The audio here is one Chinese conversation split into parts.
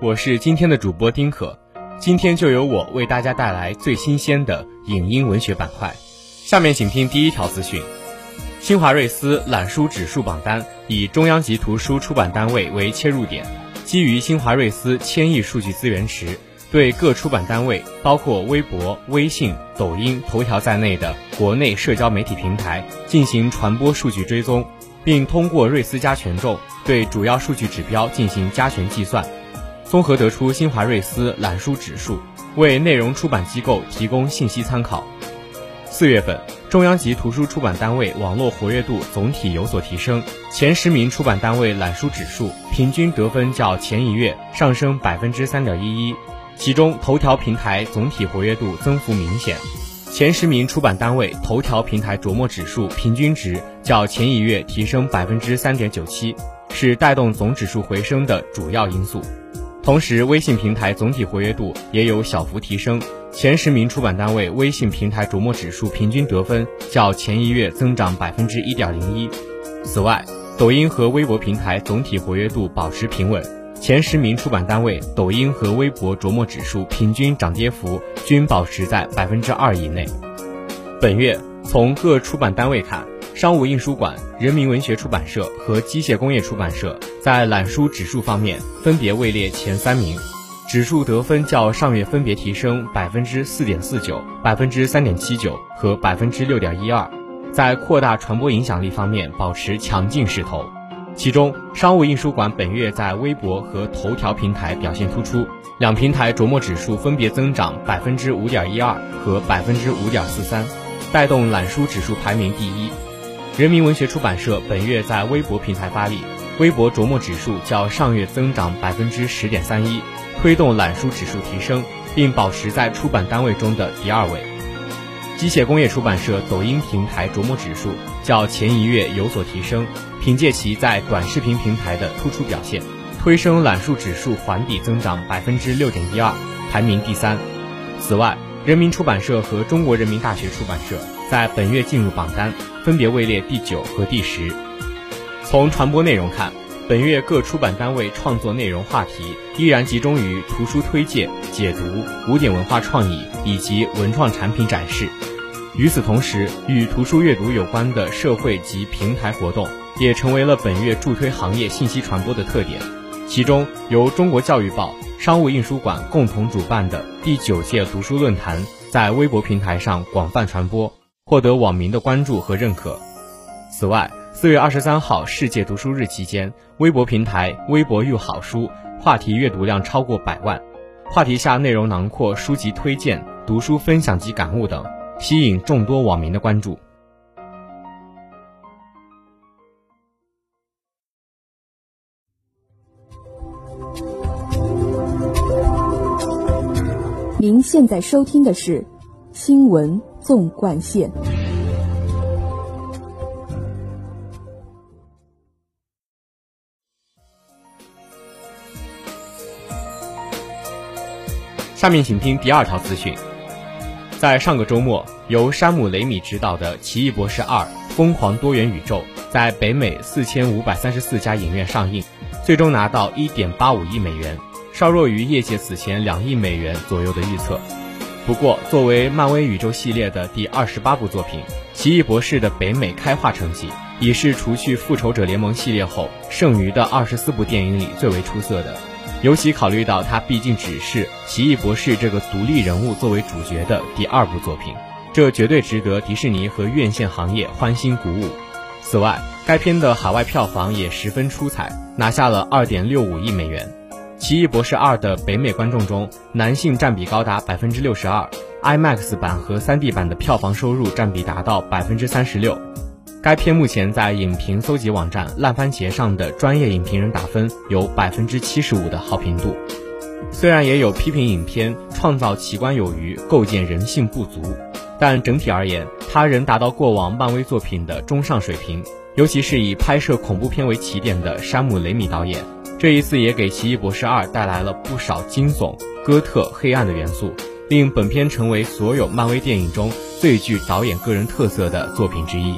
我是今天的主播丁可，今天就由我为大家带来最新鲜的影音文学板块。下面请听第一条资讯：新华瑞思揽书指数榜单以中央级图书出版单位为切入点，基于新华瑞思千亿数据资源池，对各出版单位，包括微博、微信、抖音、头条在内的国内社交媒体平台进行传播数据追踪，并通过瑞思加权重对主要数据指标进行加权计算。综合得出新华瑞思揽书指数，为内容出版机构提供信息参考。四月份，中央级图书出版单位网络活跃度总体有所提升，前十名出版单位揽书指数平均得分较前一月上升百分之三点一一，其中头条平台总体活跃度增幅明显，前十名出版单位头条平台琢磨指数平均值较前一月提升百分之三点九七，是带动总指数回升的主要因素。同时，微信平台总体活跃度也有小幅提升，前十名出版单位微信平台琢磨指数平均得分较前一月增长百分之一点零一。此外，抖音和微博平台总体活跃度保持平稳，前十名出版单位抖音和微博琢磨指数平均涨跌幅均保持在百分之二以内。本月，从各出版单位看。商务印书馆、人民文学出版社和机械工业出版社在揽书指数方面分别位列前三名，指数得分较上月分别提升百分之四点四九、百分之三点七九和百分之六点一二，在扩大传播影响力方面保持强劲势头。其中，商务印书馆本月在微博和头条平台表现突出，两平台琢磨指数分别增长百分之五点一二和百分之五点四三，带动揽书指数排名第一。人民文学出版社本月在微博平台发力，微博琢磨指数较上月增长百分之十点三一，推动揽书指数提升，并保持在出版单位中的第二位。机械工业出版社抖音平台琢磨指数较前一月有所提升，凭借其在短视频平台的突出表现，推升揽书指数环比增长百分之六点一二，排名第三。此外，人民出版社和中国人民大学出版社。在本月进入榜单，分别位列第九和第十。从传播内容看，本月各出版单位创作内容话题依然集中于图书推介、解读、古典文化创意以及文创产品展示。与此同时，与图书阅读有关的社会及平台活动也成为了本月助推行业信息传播的特点。其中，由中国教育报、商务印书馆共同主办的第九届读书论坛在微博平台上广泛传播。获得网民的关注和认可。此外，四月二十三号世界读书日期间，微博平台“微博遇好书”话题阅读量超过百万，话题下内容囊括书籍推荐、读书分享及感悟等，吸引众多网民的关注。您现在收听的是新闻。纵贯线。下面请听第二条资讯。在上个周末，由山姆·雷米执导的《奇异博士二：疯狂多元宇宙》在北美四千五百三十四家影院上映，最终拿到一点八五亿美元，稍弱于业界此前两亿美元左右的预测。不过，作为漫威宇宙系列的第二十八部作品，《奇异博士》的北美开画成绩已是除去《复仇者联盟》系列后剩余的二十四部电影里最为出色的。尤其考虑到它毕竟只是《奇异博士》这个独立人物作为主角的第二部作品，这绝对值得迪士尼和院线行业欢欣鼓舞。此外，该片的海外票房也十分出彩，拿下了二点六五亿美元。《奇异博士二》的北美观众中，男性占比高达百分之六十二，IMAX 版和 3D 版的票房收入占比达到百分之三十六。该片目前在影评搜集网站烂番茄上的专业影评人打分有百分之七十五的好评度。虽然也有批评影片创造奇观有余，构建人性不足，但整体而言，它仍达到过往漫威作品的中上水平。尤其是以拍摄恐怖片为起点的山姆·雷米导演，这一次也给《奇异博士二》带来了不少惊悚、哥特、黑暗的元素，令本片成为所有漫威电影中最具导演个人特色的作品之一。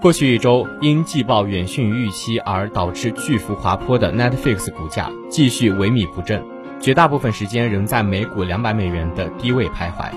过去一周，因季报远逊于预期而导致巨幅滑坡的 Netflix 股价继续萎靡不振，绝大部分时间仍在每股两百美元的低位徘徊，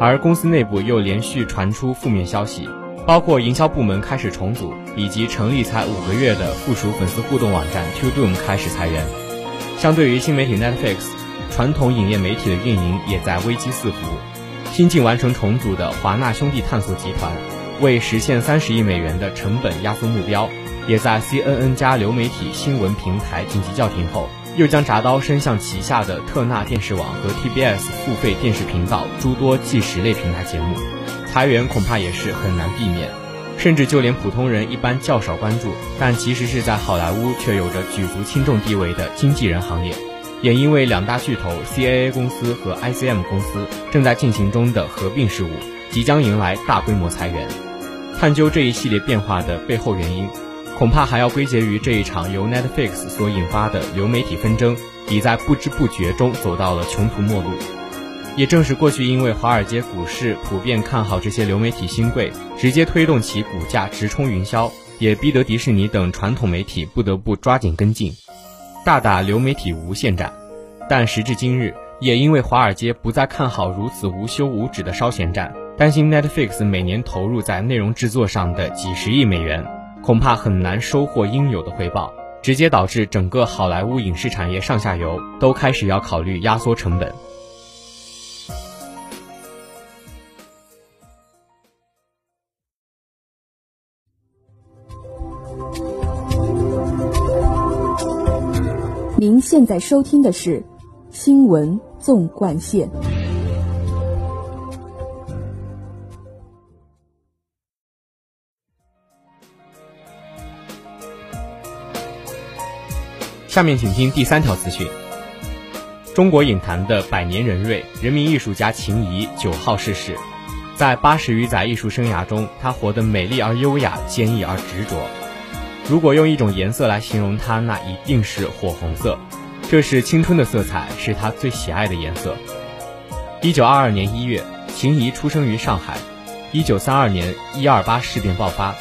而公司内部又连续传出负面消息。包括营销部门开始重组，以及成立才五个月的附属粉丝互动网站 To Doom 开始裁员。相对于新媒体 Netflix，传统影业媒体的运营也在危机四伏。新近完成重组的华纳兄弟探索集团，为实现三十亿美元的成本压缩目标，也在 CNN 加流媒体新闻平台紧急叫停后，又将铡刀伸向旗下的特纳电视网和 TBS 付费电视频道诸多纪实类平台节目。裁员恐怕也是很难避免，甚至就连普通人一般较少关注，但其实是在好莱坞却有着举足轻重地位的经纪人行业，也因为两大巨头 CAA 公司和 ICM 公司正在进行中的合并事务，即将迎来大规模裁员。探究这一系列变化的背后原因，恐怕还要归结于这一场由 Netflix 所引发的流媒体纷争，已在不知不觉中走到了穷途末路。也正是过去因为华尔街股市普遍看好这些流媒体新贵，直接推动其股价直冲云霄，也逼得迪士尼等传统媒体不得不抓紧跟进，大打流媒体无限战。但时至今日，也因为华尔街不再看好如此无休无止的烧钱战，担心 Netflix 每年投入在内容制作上的几十亿美元，恐怕很难收获应有的回报，直接导致整个好莱坞影视产业上下游都开始要考虑压缩成本。现在收听的是《新闻纵贯线》。下面请听第三条资讯：中国影坛的百年人瑞、人民艺术家秦怡九号逝世。在八十余载艺术生涯中，她活得美丽而优雅，坚毅而执着。如果用一种颜色来形容它，那一定是火红色。这是青春的色彩，是他最喜爱的颜色。一九二二年一月，秦怡出生于上海。一九三二年一二八事变爆发，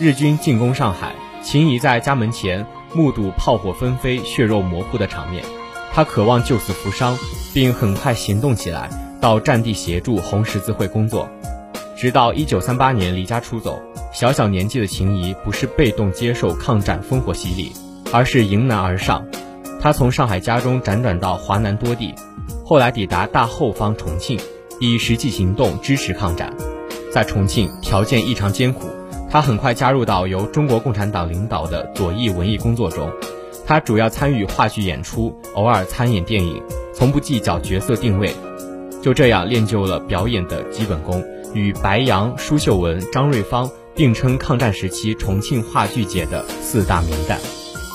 日军进攻上海，秦怡在家门前目睹炮火纷飞、血肉模糊的场面。他渴望救死扶伤，并很快行动起来，到战地协助红十字会工作。直到一九三八年离家出走。小小年纪的秦怡不是被动接受抗战烽火洗礼，而是迎难而上。他从上海家中辗转到华南多地，后来抵达大后方重庆，以实际行动支持抗战。在重庆条件异常艰苦，他很快加入到由中国共产党领导的左翼文艺工作中。他主要参与话剧演出，偶尔参演电影，从不计较角色定位。就这样练就了表演的基本功，与白杨、舒秀文、张瑞芳。并称抗战时期重庆话剧界的四大名旦，《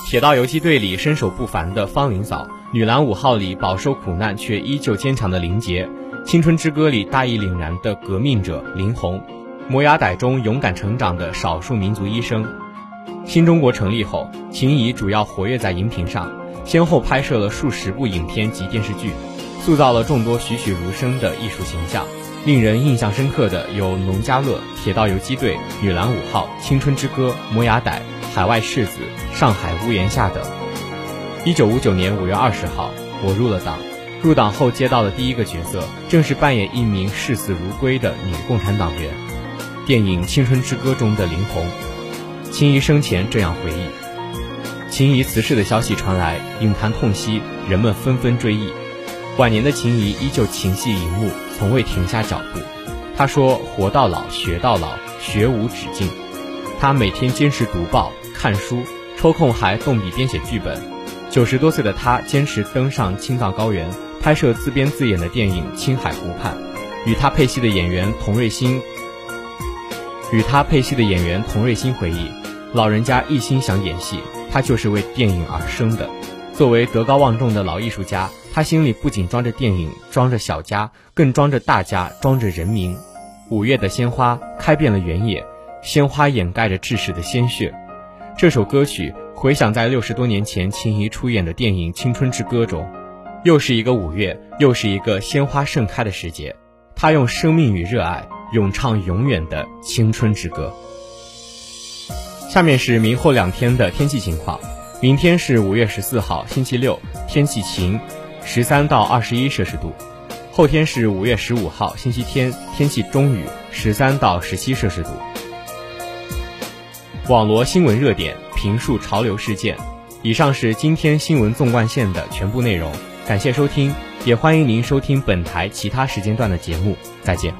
铁道游击队》里身手不凡的方林嫂，《女篮五号》里饱受苦难却依旧坚强的林杰，《青春之歌》里大义凛然的革命者林红，《磨牙歹》中勇敢成长的少数民族医生。新中国成立后，秦怡主要活跃在荧屏上，先后拍摄了数十部影片及电视剧，塑造了众多栩栩如生的艺术形象。令人印象深刻的有《农家乐》《铁道游击队》《女篮五号》《青春之歌》《摩崖歹》《海外世子》《上海屋檐下》等。一九五九年五月二十号，我入了党。入党后接到的第一个角色，正是扮演一名视死如归的女共产党员。电影《青春之歌》中的林红，秦怡生前这样回忆：秦怡辞世的消息传来，影坛痛惜，人们纷纷追忆。晚年的秦怡依旧情系荧幕。从未停下脚步，他说：“活到老，学到老，学无止境。”他每天坚持读报、看书，抽空还动笔编写剧本。九十多岁的他坚持登上青藏高原，拍摄自编自演的电影《青海湖畔》。与他配戏的演员童瑞欣，与他配戏的演员童瑞欣回忆：“老人家一心想演戏，他就是为电影而生的。作为德高望重的老艺术家。”他心里不仅装着电影，装着小家，更装着大家，装着人民。五月的鲜花开遍了原野，鲜花掩盖着志士的鲜血。这首歌曲回响在六十多年前秦怡出演的电影《青春之歌》中，又是一个五月，又是一个鲜花盛开的时节。他用生命与热爱咏唱永远的青春之歌。下面是明后两天的天气情况：明天是五月十四号，星期六，天气晴。十三到二十一摄氏度，后天是五月十五号星期天，天气中雨，十三到十七摄氏度。网罗新闻热点，评述潮流事件。以上是今天新闻纵贯线的全部内容，感谢收听，也欢迎您收听本台其他时间段的节目。再见。